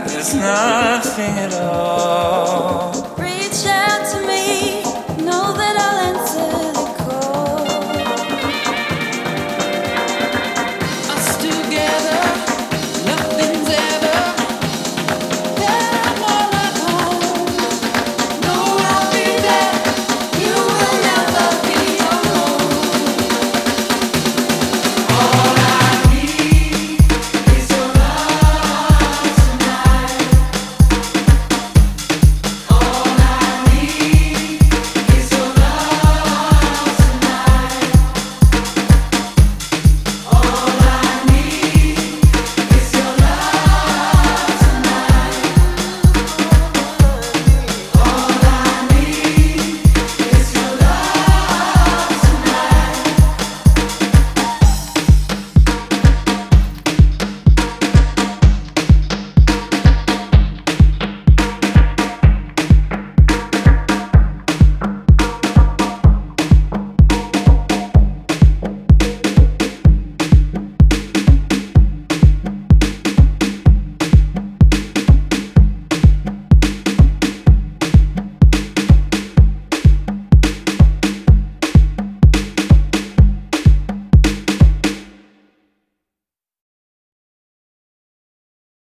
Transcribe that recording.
like there's nothing at all.